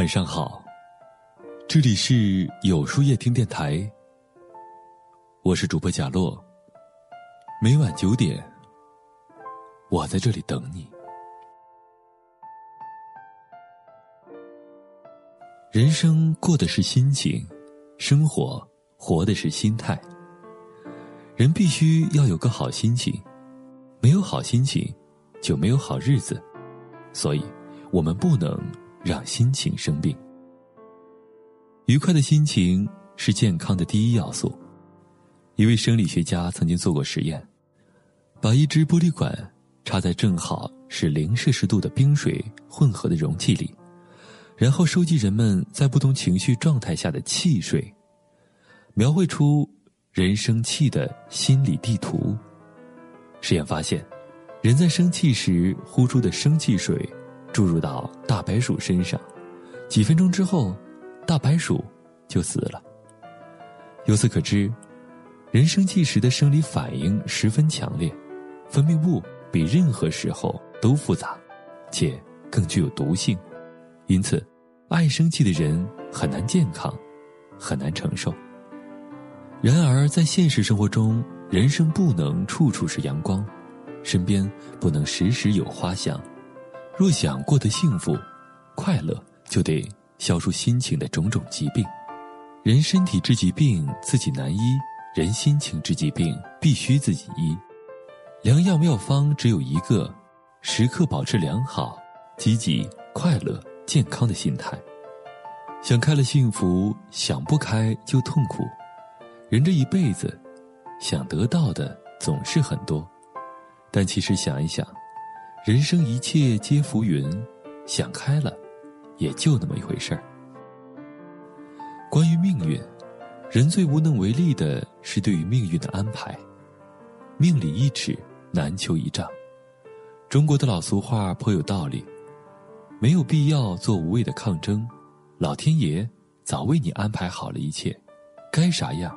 晚上好，这里是有书夜听电台，我是主播贾洛。每晚九点，我在这里等你。人生过的是心情，生活活的是心态。人必须要有个好心情，没有好心情，就没有好日子。所以，我们不能。让心情生病。愉快的心情是健康的第一要素。一位生理学家曾经做过实验，把一支玻璃管插在正好是零摄氏度的冰水混合的容器里，然后收集人们在不同情绪状态下的气水，描绘出人生气的心理地图。实验发现，人在生气时呼出的生气水。注入到大白鼠身上，几分钟之后，大白鼠就死了。由此可知，人生气时的生理反应十分强烈，分泌物比任何时候都复杂，且更具有毒性。因此，爱生气的人很难健康，很难承受。然而，在现实生活中，人生不能处处是阳光，身边不能时时有花香。若想过得幸福、快乐，就得消除心情的种种疾病。人身体治疾病自己难医，人心情治疾病必须自己医。良药妙方只有一个：时刻保持良好、积极、快乐、健康的心态。想开了幸福，想不开就痛苦。人这一辈子，想得到的总是很多，但其实想一想。人生一切皆浮云，想开了，也就那么一回事儿。关于命运，人最无能为力的是对于命运的安排。命里一尺，难求一丈。中国的老俗话颇有道理，没有必要做无谓的抗争，老天爷早为你安排好了一切，该啥样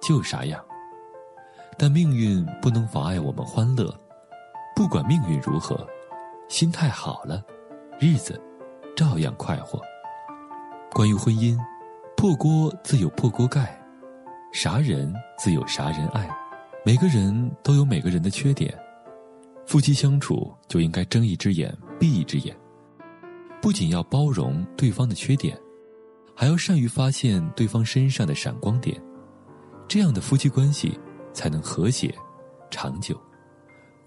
就啥样。但命运不能妨碍我们欢乐。不管命运如何，心态好了，日子照样快活。关于婚姻，破锅自有破锅盖，啥人自有啥人爱。每个人都有每个人的缺点，夫妻相处就应该睁一只眼闭一只眼，不仅要包容对方的缺点，还要善于发现对方身上的闪光点，这样的夫妻关系才能和谐长久。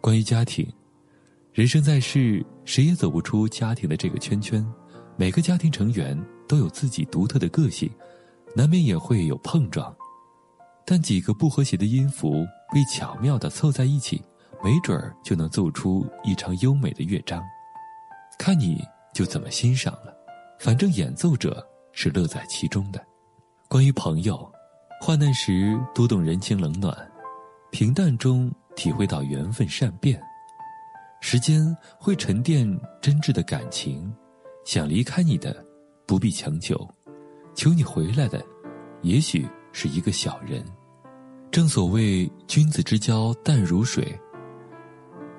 关于家庭，人生在世，谁也走不出家庭的这个圈圈。每个家庭成员都有自己独特的个性，难免也会有碰撞。但几个不和谐的音符被巧妙的凑在一起，没准儿就能奏出一场优美的乐章。看你就怎么欣赏了，反正演奏者是乐在其中的。关于朋友，患难时读懂人情冷暖，平淡中。体会到缘分善变，时间会沉淀真挚的感情。想离开你的，不必强求；求你回来的，也许是一个小人。正所谓君子之交淡如水。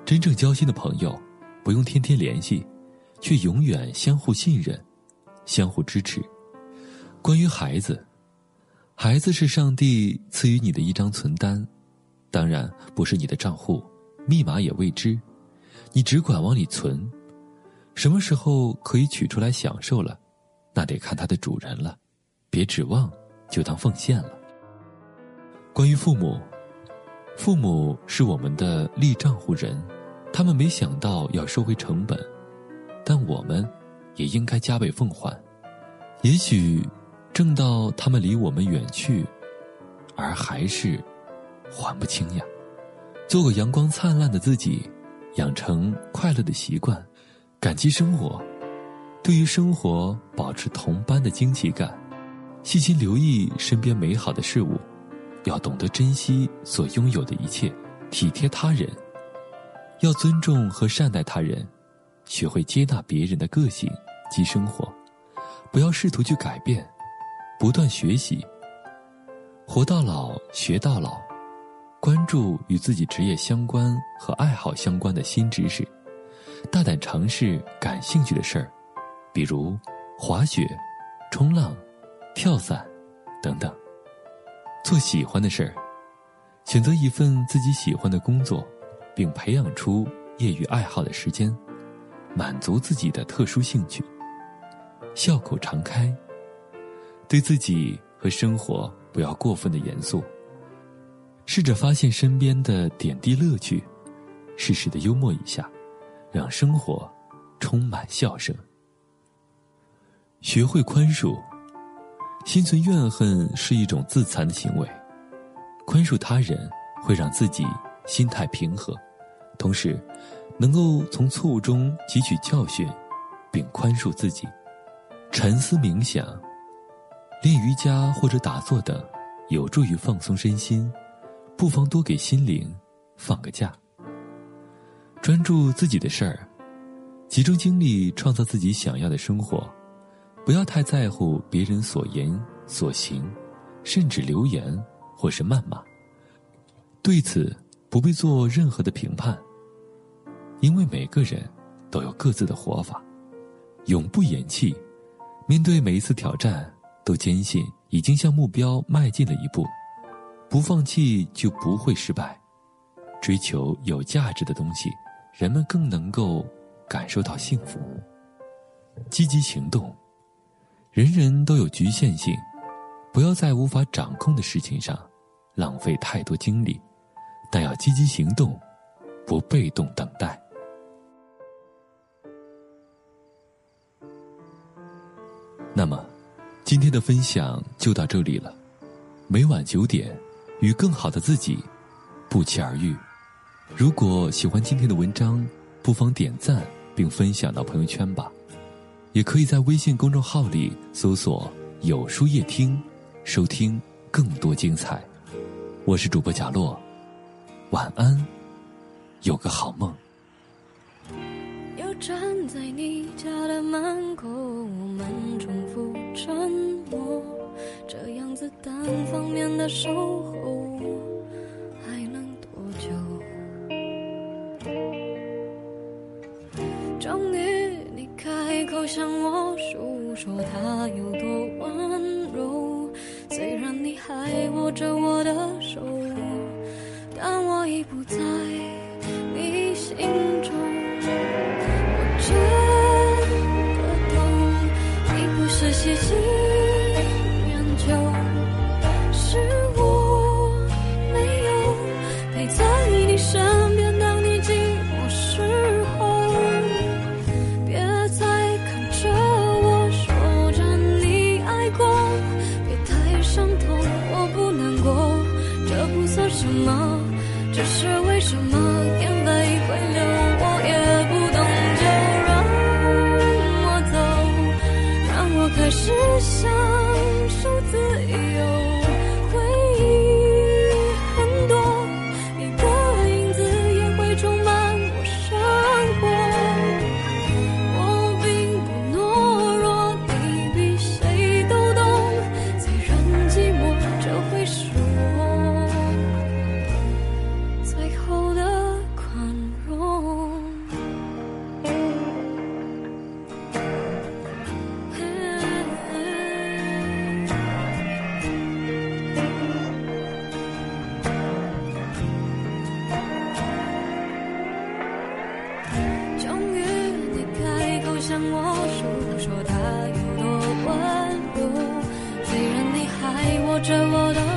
真正交心的朋友，不用天天联系，却永远相互信任，相互支持。关于孩子，孩子是上帝赐予你的一张存单。当然不是你的账户，密码也未知，你只管往里存，什么时候可以取出来享受了，那得看它的主人了，别指望就当奉献了。关于父母，父母是我们的立账户人，他们没想到要收回成本，但我们也应该加倍奉还。也许挣到他们离我们远去，而还是。还不清呀，做个阳光灿烂的自己，养成快乐的习惯，感激生活，对于生活保持同般的惊奇感，细心留意身边美好的事物，要懂得珍惜所拥有的一切，体贴他人，要尊重和善待他人，学会接纳别人的个性及生活，不要试图去改变，不断学习，活到老学到老。关注与自己职业相关和爱好相关的新知识，大胆尝试感兴趣的事儿，比如滑雪、冲浪、跳伞等等。做喜欢的事儿，选择一份自己喜欢的工作，并培养出业余爱好的时间，满足自己的特殊兴趣。笑口常开，对自己和生活不要过分的严肃。试着发现身边的点滴乐趣，适时的幽默一下，让生活充满笑声。学会宽恕，心存怨恨是一种自残的行为。宽恕他人会让自己心态平和，同时能够从错误中汲取教训，并宽恕自己。沉思冥想、练瑜伽或者打坐等，有助于放松身心。不妨多给心灵放个假，专注自己的事儿，集中精力创造自己想要的生活，不要太在乎别人所言所行，甚至留言或是谩骂。对此不必做任何的评判，因为每个人都有各自的活法。永不言弃，面对每一次挑战，都坚信已经向目标迈进了一步。不放弃就不会失败，追求有价值的东西，人们更能够感受到幸福。积极行动，人人都有局限性，不要在无法掌控的事情上浪费太多精力，但要积极行动，不被动等待。那么，今天的分享就到这里了，每晚九点。与更好的自己不期而遇。如果喜欢今天的文章，不妨点赞并分享到朋友圈吧。也可以在微信公众号里搜索“有书夜听”，收听更多精彩。我是主播贾洛，晚安，有个好梦。又站在你家的门口，我们重复沉默，这样子单方面的守候还能多久？终于你开口。向我诉说他有多温柔，虽然你还握着我的手，但我已不在你心中。向我诉说它有多温柔，虽然你还握着我的。